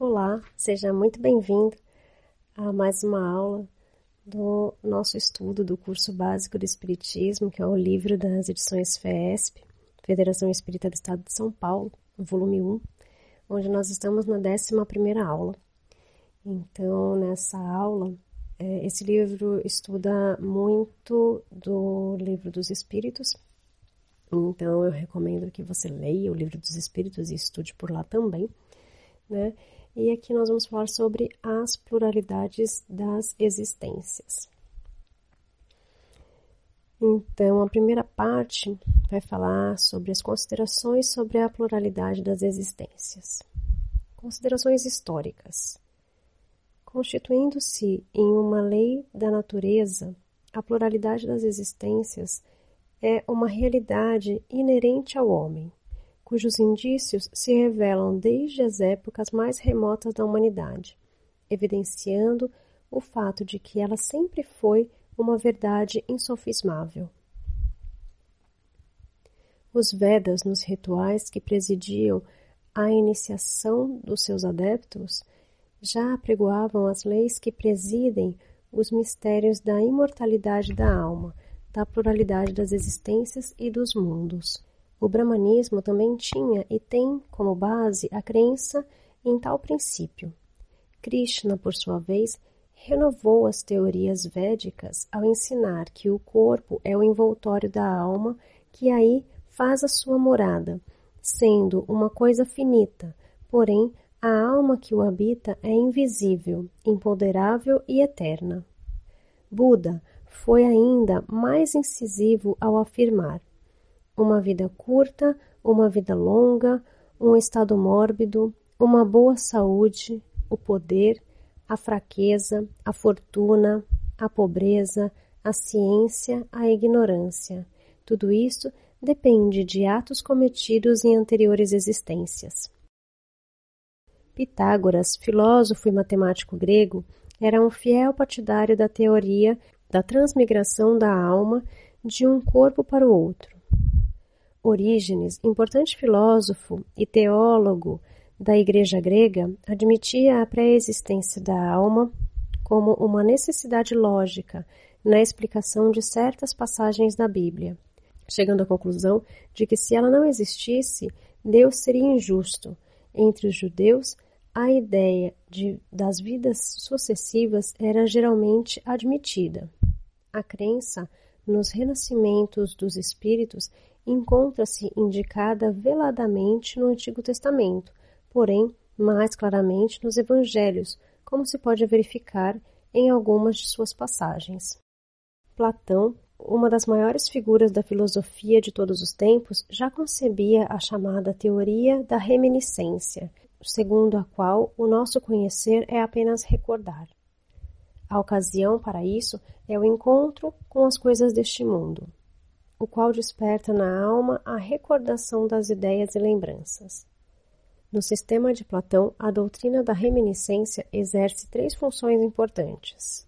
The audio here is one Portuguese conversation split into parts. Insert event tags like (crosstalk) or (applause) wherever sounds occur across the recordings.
Olá, seja muito bem-vindo a mais uma aula do nosso estudo do curso básico do Espiritismo, que é o livro das edições FESP. Federação Espírita do Estado de São Paulo, volume 1, onde nós estamos na 11 aula. Então, nessa aula, é, esse livro estuda muito do Livro dos Espíritos, então eu recomendo que você leia o Livro dos Espíritos e estude por lá também, né? E aqui nós vamos falar sobre as pluralidades das existências. Então, a primeira parte vai falar sobre as considerações sobre a pluralidade das existências. Considerações históricas. Constituindo-se em uma lei da natureza, a pluralidade das existências é uma realidade inerente ao homem, cujos indícios se revelam desde as épocas mais remotas da humanidade, evidenciando o fato de que ela sempre foi uma verdade insofismável. Os Vedas, nos rituais que presidiam a iniciação dos seus adeptos, já apregoavam as leis que presidem os mistérios da imortalidade da alma, da pluralidade das existências e dos mundos. O brahmanismo também tinha e tem como base a crença em tal princípio. Krishna, por sua vez, renovou as teorias védicas ao ensinar que o corpo é o envoltório da alma que aí faz a sua morada, sendo uma coisa finita, porém a alma que o habita é invisível, imponderável e eterna. Buda foi ainda mais incisivo ao afirmar: uma vida curta, uma vida longa, um estado mórbido, uma boa saúde, o poder, a fraqueza, a fortuna, a pobreza, a ciência, a ignorância. Tudo isso depende de atos cometidos em anteriores existências. Pitágoras, filósofo e matemático grego, era um fiel partidário da teoria da transmigração da alma de um corpo para o outro. Orígenes, importante filósofo e teólogo da Igreja grega admitia a pré-existência da alma como uma necessidade lógica na explicação de certas passagens da Bíblia, chegando à conclusão de que se ela não existisse, Deus seria injusto. Entre os judeus, a ideia de, das vidas sucessivas era geralmente admitida. A crença nos renascimentos dos espíritos encontra-se indicada veladamente no Antigo Testamento, porém mais claramente nos evangelhos, como se pode verificar em algumas de suas passagens. Platão, uma das maiores figuras da filosofia de todos os tempos, já concebia a chamada teoria da reminiscência, segundo a qual o nosso conhecer é apenas recordar. A ocasião para isso é o encontro com as coisas deste mundo, o qual desperta na alma a recordação das ideias e lembranças. No sistema de Platão, a doutrina da reminiscência exerce três funções importantes.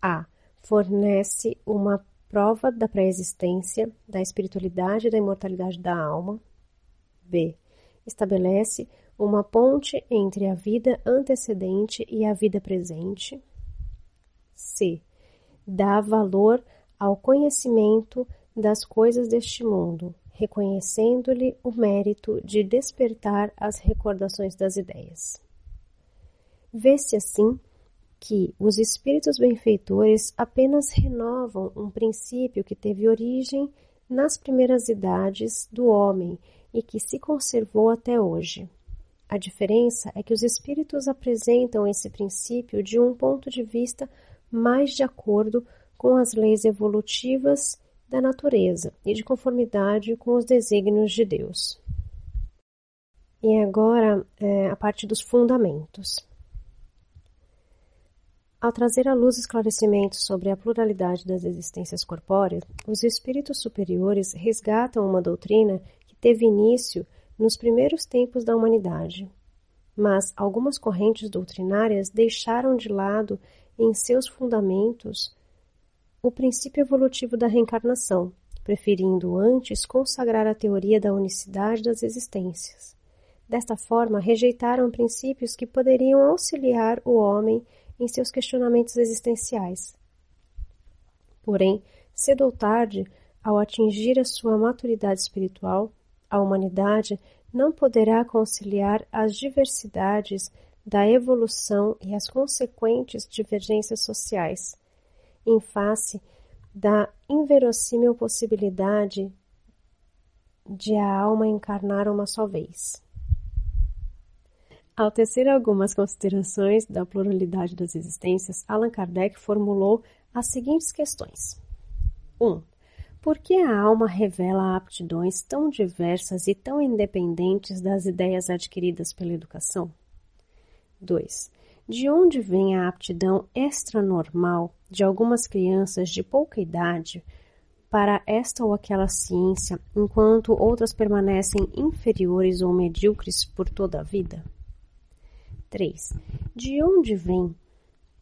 A. Fornece uma prova da pré-existência, da espiritualidade e da imortalidade da alma. B. Estabelece uma ponte entre a vida antecedente e a vida presente. C. Dá valor ao conhecimento das coisas deste mundo, reconhecendo-lhe o mérito de despertar as recordações das ideias. Vê-se assim que os espíritos benfeitores apenas renovam um princípio que teve origem nas primeiras idades do homem e que se conservou até hoje. A diferença é que os espíritos apresentam esse princípio de um ponto de vista mais de acordo com as leis evolutivas da natureza e de conformidade com os desígnios de Deus. E agora é, a parte dos fundamentos. Ao trazer à luz esclarecimentos sobre a pluralidade das existências corpóreas, os espíritos superiores resgatam uma doutrina que teve início nos primeiros tempos da humanidade. Mas algumas correntes doutrinárias deixaram de lado em seus fundamentos o princípio evolutivo da reencarnação, preferindo antes consagrar a teoria da unicidade das existências. Desta forma, rejeitaram princípios que poderiam auxiliar o homem em seus questionamentos existenciais. Porém, cedo ou tarde, ao atingir a sua maturidade espiritual, a humanidade não poderá conciliar as diversidades da evolução e as consequentes divergências sociais, em face da inverossímil possibilidade de a alma encarnar uma só vez. Ao tecer algumas considerações da pluralidade das existências, Allan Kardec formulou as seguintes questões: 1. Um, por que a alma revela aptidões tão diversas e tão independentes das ideias adquiridas pela educação? 2. De onde vem a aptidão extranormal de algumas crianças de pouca idade para esta ou aquela ciência, enquanto outras permanecem inferiores ou medíocres por toda a vida? 3. De onde vêm,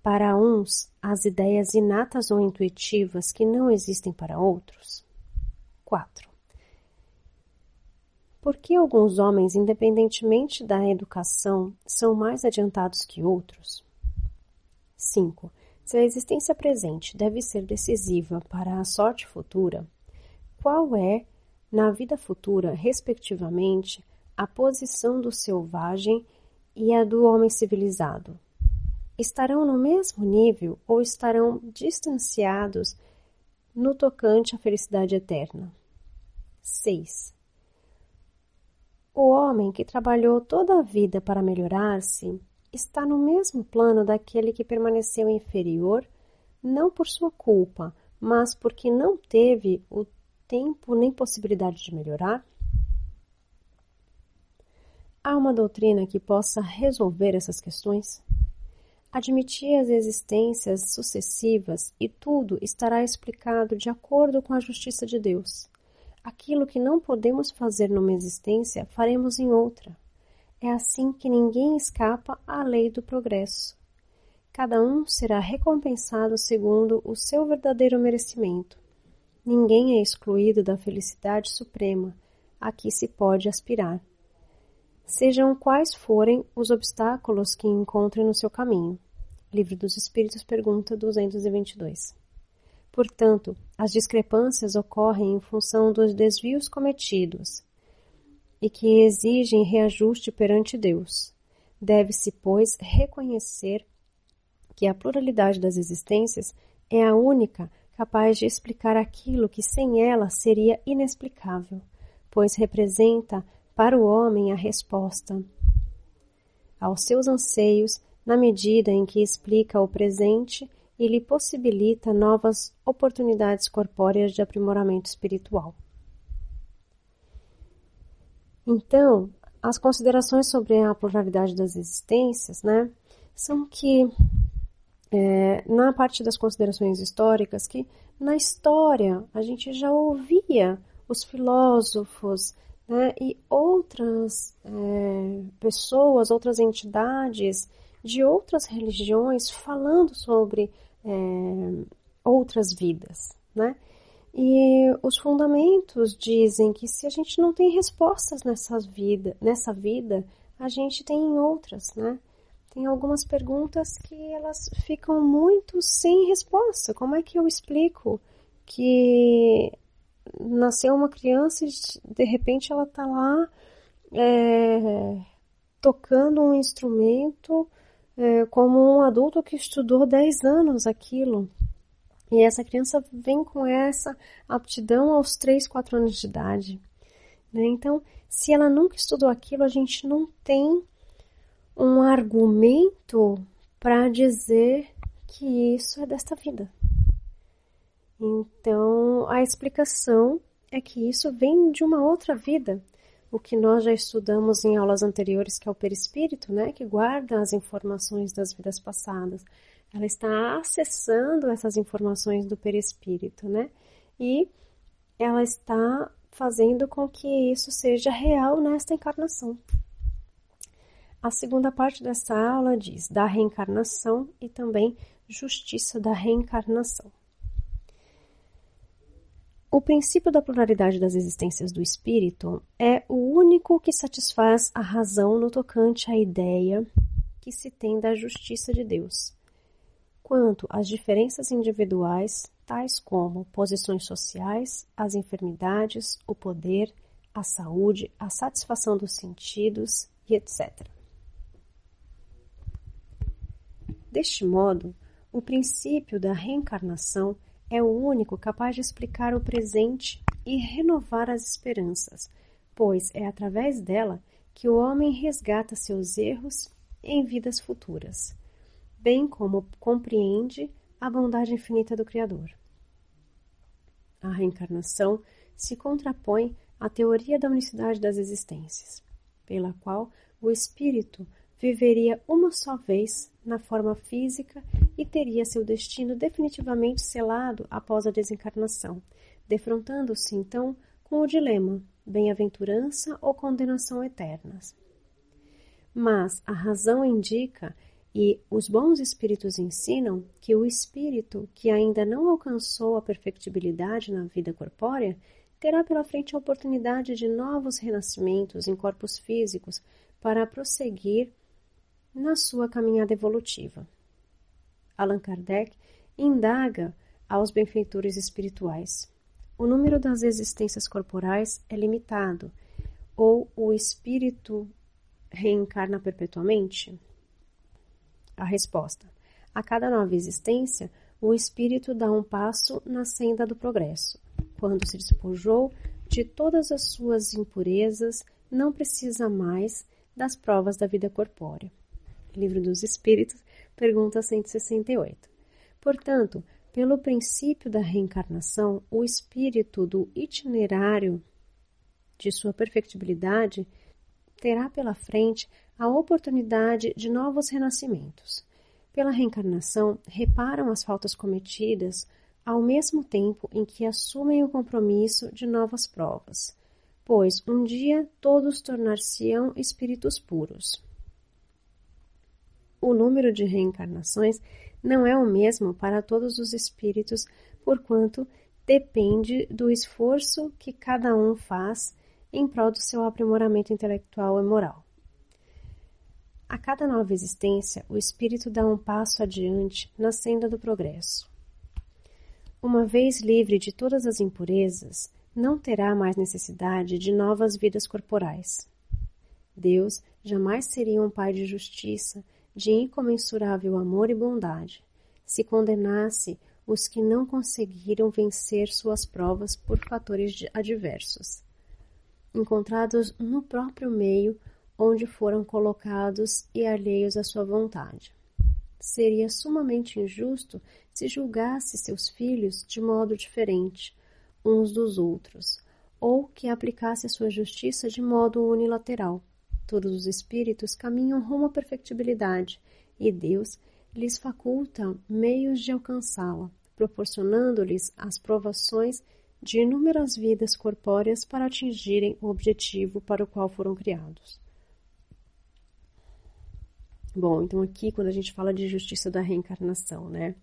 para uns, as ideias inatas ou intuitivas que não existem para outros? 4. Por que alguns homens, independentemente da educação, são mais adiantados que outros? 5. Se a existência presente deve ser decisiva para a sorte futura, qual é, na vida futura, respectivamente, a posição do selvagem e a do homem civilizado? Estarão no mesmo nível ou estarão distanciados no tocante à felicidade eterna? 6. O homem que trabalhou toda a vida para melhorar-se está no mesmo plano daquele que permaneceu inferior, não por sua culpa, mas porque não teve o tempo nem possibilidade de melhorar? Há uma doutrina que possa resolver essas questões? Admitir as existências sucessivas e tudo estará explicado de acordo com a justiça de Deus. Aquilo que não podemos fazer numa existência, faremos em outra. É assim que ninguém escapa à lei do progresso. Cada um será recompensado segundo o seu verdadeiro merecimento. Ninguém é excluído da felicidade suprema a que se pode aspirar sejam quais forem os obstáculos que encontrem no seu caminho. Livro dos Espíritos, pergunta 222. Portanto, as discrepâncias ocorrem em função dos desvios cometidos e que exigem reajuste perante Deus. Deve-se, pois, reconhecer que a pluralidade das existências é a única capaz de explicar aquilo que sem ela seria inexplicável, pois representa para o homem a resposta aos seus anseios na medida em que explica o presente e lhe possibilita novas oportunidades corpóreas de aprimoramento espiritual. Então, as considerações sobre a pluralidade das existências, né, são que é, na parte das considerações históricas, que na história a gente já ouvia os filósofos né, e outras é, pessoas, outras entidades de outras religiões falando sobre é, outras vidas, né? E os fundamentos dizem que se a gente não tem respostas nessa vida, nessa vida, a gente tem em outras, né? Tem algumas perguntas que elas ficam muito sem resposta. Como é que eu explico que nasceu uma criança e de repente ela está lá é, tocando um instrumento é, como um adulto que estudou 10 anos aquilo. E essa criança vem com essa aptidão aos 3, 4 anos de idade. Né? Então, se ela nunca estudou aquilo, a gente não tem um argumento para dizer que isso é desta vida. Então, a explicação é que isso vem de uma outra vida. O que nós já estudamos em aulas anteriores, que é o perispírito, né, que guarda as informações das vidas passadas. Ela está acessando essas informações do perispírito, né? E ela está fazendo com que isso seja real nesta encarnação. A segunda parte dessa aula diz da reencarnação e também justiça da reencarnação. O princípio da pluralidade das existências do espírito é o único que satisfaz a razão no tocante à ideia que se tem da justiça de Deus. Quanto às diferenças individuais, tais como posições sociais, as enfermidades, o poder, a saúde, a satisfação dos sentidos e etc. Deste modo, o princípio da reencarnação é o único capaz de explicar o presente e renovar as esperanças, pois é através dela que o homem resgata seus erros em vidas futuras, bem como compreende a bondade infinita do Criador. A reencarnação se contrapõe à teoria da unicidade das existências, pela qual o espírito viveria uma só vez na forma física e teria seu destino definitivamente selado após a desencarnação, defrontando-se então com o dilema bem-aventurança ou condenação eternas. Mas a razão indica e os bons espíritos ensinam que o espírito que ainda não alcançou a perfectibilidade na vida corpórea terá pela frente a oportunidade de novos renascimentos em corpos físicos para prosseguir na sua caminhada evolutiva. Allan Kardec indaga aos benfeitores espirituais. O número das existências corporais é limitado, ou o espírito reencarna perpetuamente? A resposta: a cada nova existência, o espírito dá um passo na senda do progresso. Quando se despojou de todas as suas impurezas, não precisa mais das provas da vida corpórea. Livro dos Espíritos, pergunta 168. Portanto, pelo princípio da reencarnação, o espírito do itinerário de sua perfectibilidade terá pela frente a oportunidade de novos renascimentos. Pela reencarnação, reparam as faltas cometidas ao mesmo tempo em que assumem o compromisso de novas provas, pois um dia todos tornar-se-ão espíritos puros o número de reencarnações não é o mesmo para todos os espíritos, porquanto depende do esforço que cada um faz em prol do seu aprimoramento intelectual e moral. A cada nova existência, o espírito dá um passo adiante na senda do progresso. Uma vez livre de todas as impurezas, não terá mais necessidade de novas vidas corporais. Deus jamais seria um Pai de justiça de incomensurável amor e bondade, se condenasse os que não conseguiram vencer suas provas por fatores adversos, encontrados no próprio meio onde foram colocados e alheios à sua vontade. Seria sumamente injusto se julgasse seus filhos de modo diferente uns dos outros, ou que aplicasse a sua justiça de modo unilateral Todos os espíritos caminham rumo à perfectibilidade e Deus lhes faculta meios de alcançá-la, proporcionando-lhes as provações de inúmeras vidas corpóreas para atingirem o objetivo para o qual foram criados. Bom, então aqui quando a gente fala de justiça da reencarnação, né,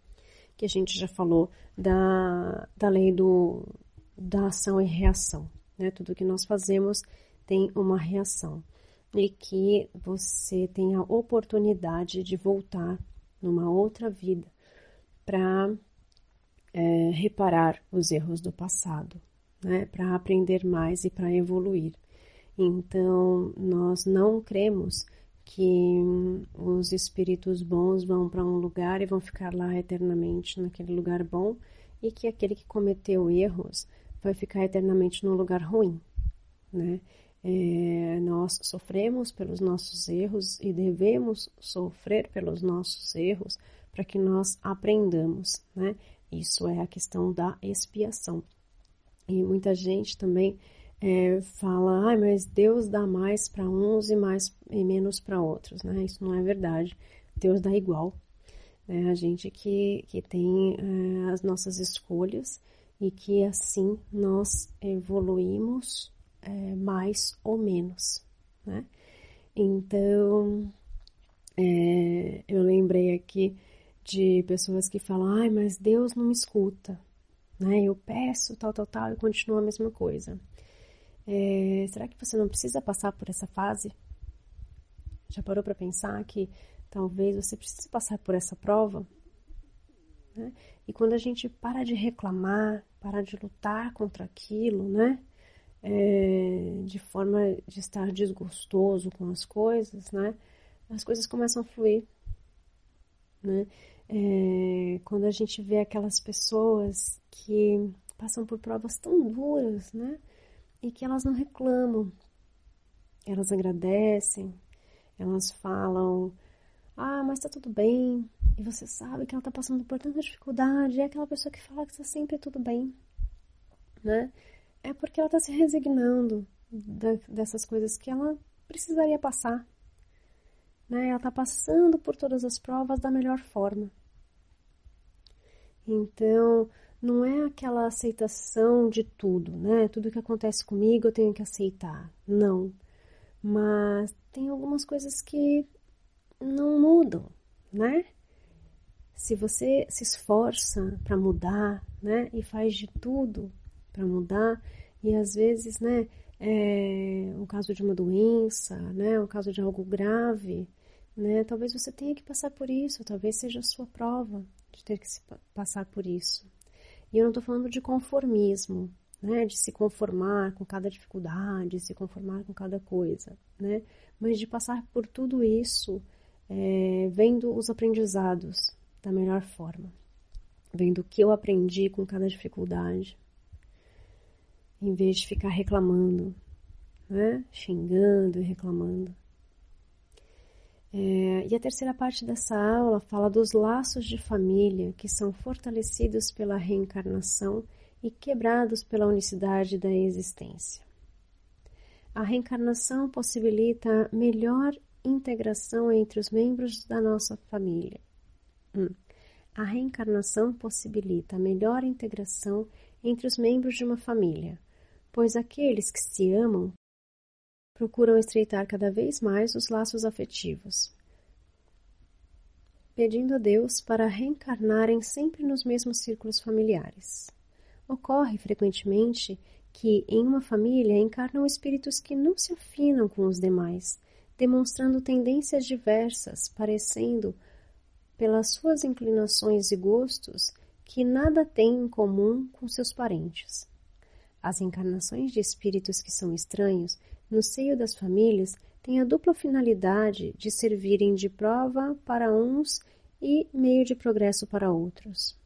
que a gente já falou da, da lei do, da ação e reação, né, tudo que nós fazemos tem uma reação e que você tenha a oportunidade de voltar numa outra vida para é, reparar os erros do passado, né? para aprender mais e para evoluir. Então, nós não cremos que os espíritos bons vão para um lugar e vão ficar lá eternamente naquele lugar bom e que aquele que cometeu erros vai ficar eternamente num lugar ruim, né? É, nós sofremos pelos nossos erros e devemos sofrer pelos nossos erros para que nós aprendamos, né? Isso é a questão da expiação. E muita gente também é, fala, ah, mas Deus dá mais para uns e mais e menos para outros, né? Isso não é verdade. Deus dá igual. Né? A gente que, que tem é, as nossas escolhas e que assim nós evoluímos é, mais ou menos, né? Então, é, eu lembrei aqui de pessoas que falam, ai, mas Deus não me escuta, né? Eu peço tal, tal, tal e continua a mesma coisa. É, será que você não precisa passar por essa fase? Já parou para pensar que talvez você precise passar por essa prova? Né? E quando a gente para de reclamar, para de lutar contra aquilo, né? É, de forma de estar desgostoso com as coisas, né? As coisas começam a fluir, né? É, quando a gente vê aquelas pessoas que passam por provas tão duras, né? e que elas não reclamam. Elas agradecem, elas falam: Ah, mas tá tudo bem. E você sabe que ela tá passando por tanta dificuldade. É aquela pessoa que fala que está sempre tudo bem, né? É porque ela tá se resignando da, dessas coisas que ela precisaria passar. Né? Ela tá passando por todas as provas da melhor forma. Então, não é aquela aceitação de tudo, né? Tudo que acontece comigo eu tenho que aceitar. Não. Mas tem algumas coisas que não mudam, né? Se você se esforça para mudar, né? E faz de tudo para mudar, e às vezes, né? É o caso de uma doença, né? O caso de algo grave, né? Talvez você tenha que passar por isso, talvez seja a sua prova de ter que passar por isso. E eu não estou falando de conformismo, né, de se conformar com cada dificuldade, se conformar com cada coisa, né, mas de passar por tudo isso é, vendo os aprendizados da melhor forma, vendo o que eu aprendi com cada dificuldade, em vez de ficar reclamando, né, xingando e reclamando. É, e a terceira parte dessa aula fala dos laços de família que são fortalecidos pela reencarnação e quebrados pela unicidade da existência. A reencarnação possibilita melhor integração entre os membros da nossa família. Hum. A reencarnação possibilita melhor integração entre os membros de uma família, pois aqueles que se amam procuram estreitar cada vez mais os laços afetivos, pedindo a Deus para reencarnarem sempre nos mesmos círculos familiares. Ocorre frequentemente que em uma família encarnam espíritos que não se afinam com os demais, demonstrando tendências diversas, parecendo, pelas suas inclinações e gostos, que nada têm em comum com seus parentes. As encarnações de espíritos que são estranhos no seio das famílias têm a dupla finalidade de servirem de prova para uns e meio de progresso para outros.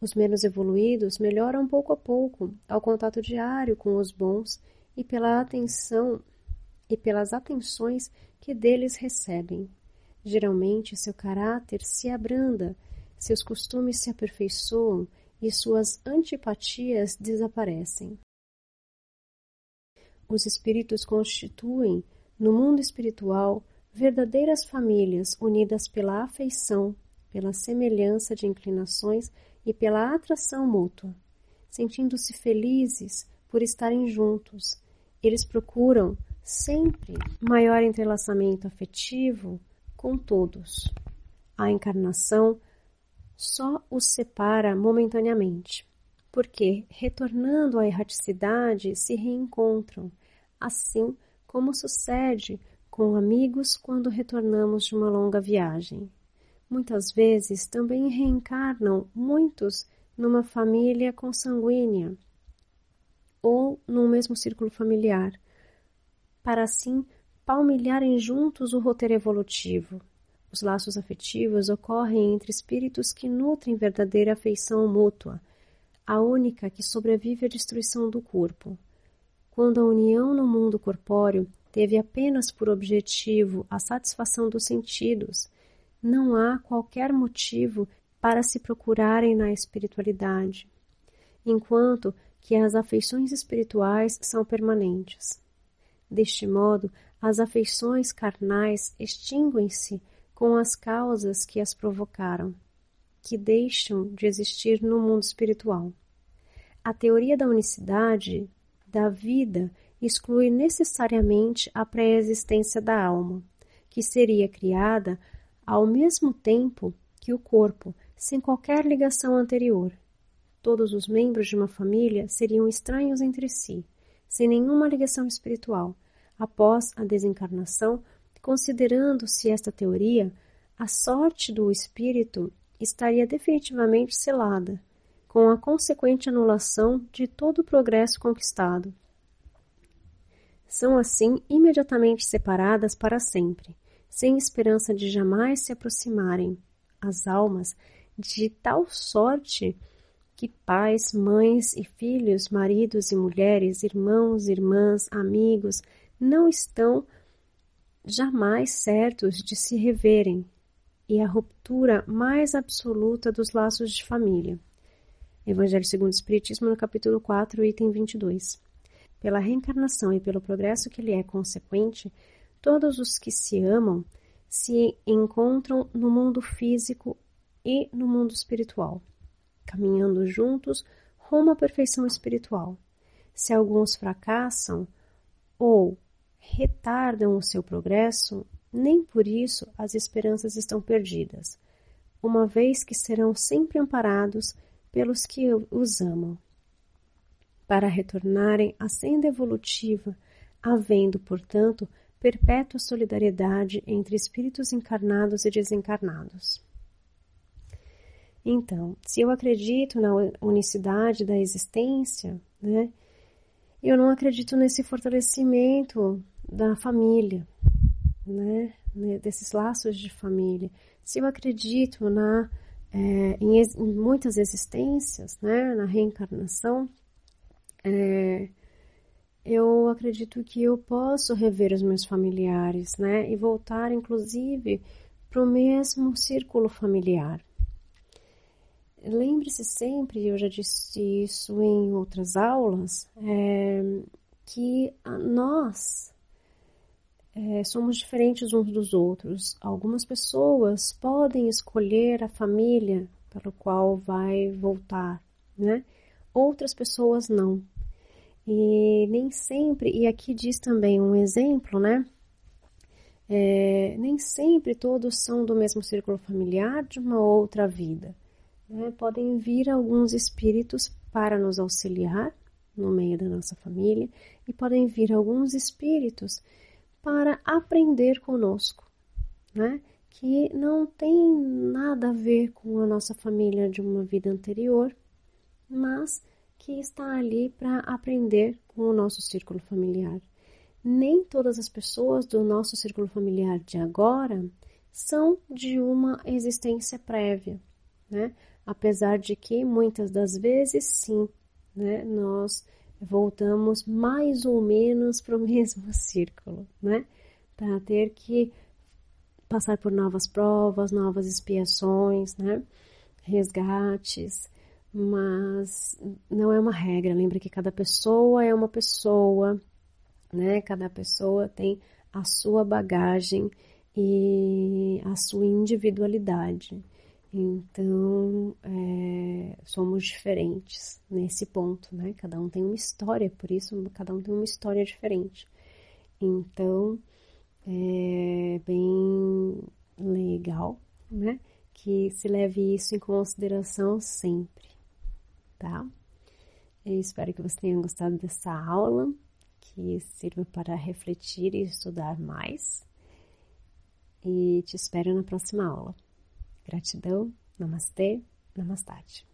Os menos evoluídos melhoram pouco a pouco ao contato diário com os bons e pela atenção e pelas atenções que deles recebem. Geralmente seu caráter se abranda, seus costumes se aperfeiçoam e suas antipatias desaparecem os espíritos constituem, no mundo espiritual, verdadeiras famílias unidas pela afeição, pela semelhança de inclinações e pela atração mútua. Sentindo-se felizes por estarem juntos, eles procuram sempre maior entrelaçamento afetivo com todos. A encarnação só os separa momentaneamente, porque, retornando à erraticidade, se reencontram assim como sucede com amigos quando retornamos de uma longa viagem. Muitas vezes também reencarnam muitos numa família consanguínea ou num mesmo círculo familiar, para assim palmilharem juntos o roteiro evolutivo. Os laços afetivos ocorrem entre espíritos que nutrem verdadeira afeição mútua, a única que sobrevive à destruição do corpo quando a união no mundo corpóreo teve apenas por objetivo a satisfação dos sentidos, não há qualquer motivo para se procurarem na espiritualidade. Enquanto que as afeições espirituais são permanentes. Deste modo, as afeições carnais extinguem-se com as causas que as provocaram, que deixam de existir no mundo espiritual. A teoria da unicidade da vida exclui necessariamente a pré-existência da alma, que seria criada ao mesmo tempo que o corpo, sem qualquer ligação anterior. Todos os membros de uma família seriam estranhos entre si, sem nenhuma ligação espiritual, após a desencarnação, considerando-se esta teoria, a sorte do espírito estaria definitivamente selada, com a consequente anulação de todo o progresso conquistado. São assim imediatamente separadas para sempre, sem esperança de jamais se aproximarem, as almas de tal sorte que pais, mães e filhos, maridos e mulheres, irmãos, irmãs, amigos, não estão jamais certos de se reverem, e a ruptura mais absoluta dos laços de família. Evangelho segundo o Espiritismo, no capítulo 4, item 22. Pela reencarnação e pelo progresso que lhe é consequente, todos os que se amam se encontram no mundo físico e no mundo espiritual, caminhando juntos rumo à perfeição espiritual. Se alguns fracassam ou retardam o seu progresso, nem por isso as esperanças estão perdidas, uma vez que serão sempre amparados pelos que os amam. Para retornarem à senda evolutiva, havendo, portanto, perpétua solidariedade entre espíritos encarnados e desencarnados. Então, se eu acredito na unicidade da existência, né, eu não acredito nesse fortalecimento da família, né? né? desses laços de família. Se eu acredito na, é, em, em, muitas existências, né? na reencarnação, é, eu acredito que eu posso rever os meus familiares, né? E voltar, inclusive, para o mesmo círculo familiar. Lembre-se sempre, eu já disse isso em outras aulas, é, que nós é, somos diferentes uns dos outros. Algumas pessoas podem escolher a família para o qual vai voltar, né? Outras pessoas não. E nem sempre, e aqui diz também um exemplo, né? É, nem sempre todos são do mesmo círculo familiar de uma outra vida. Né? Podem vir alguns espíritos para nos auxiliar no meio da nossa família, e podem vir alguns espíritos para aprender conosco, né? que não tem nada a ver com a nossa família de uma vida anterior, mas que está ali para aprender com o nosso círculo familiar. Nem todas as pessoas do nosso círculo familiar de agora são de uma existência prévia, né? Apesar de que muitas das vezes sim, né? Nós voltamos mais ou menos para o (laughs) mesmo círculo, né? Para ter que passar por novas provas, novas expiações, né? Resgates, mas não é uma regra. Lembra que cada pessoa é uma pessoa, né? Cada pessoa tem a sua bagagem e a sua individualidade. Então, é, somos diferentes nesse ponto, né? Cada um tem uma história, por isso cada um tem uma história diferente. Então, é bem legal, né? Que se leve isso em consideração sempre, tá? Eu espero que você tenha gostado dessa aula, que sirva para refletir e estudar mais. E te espero na próxima aula. Gratidão, namastê, namastate.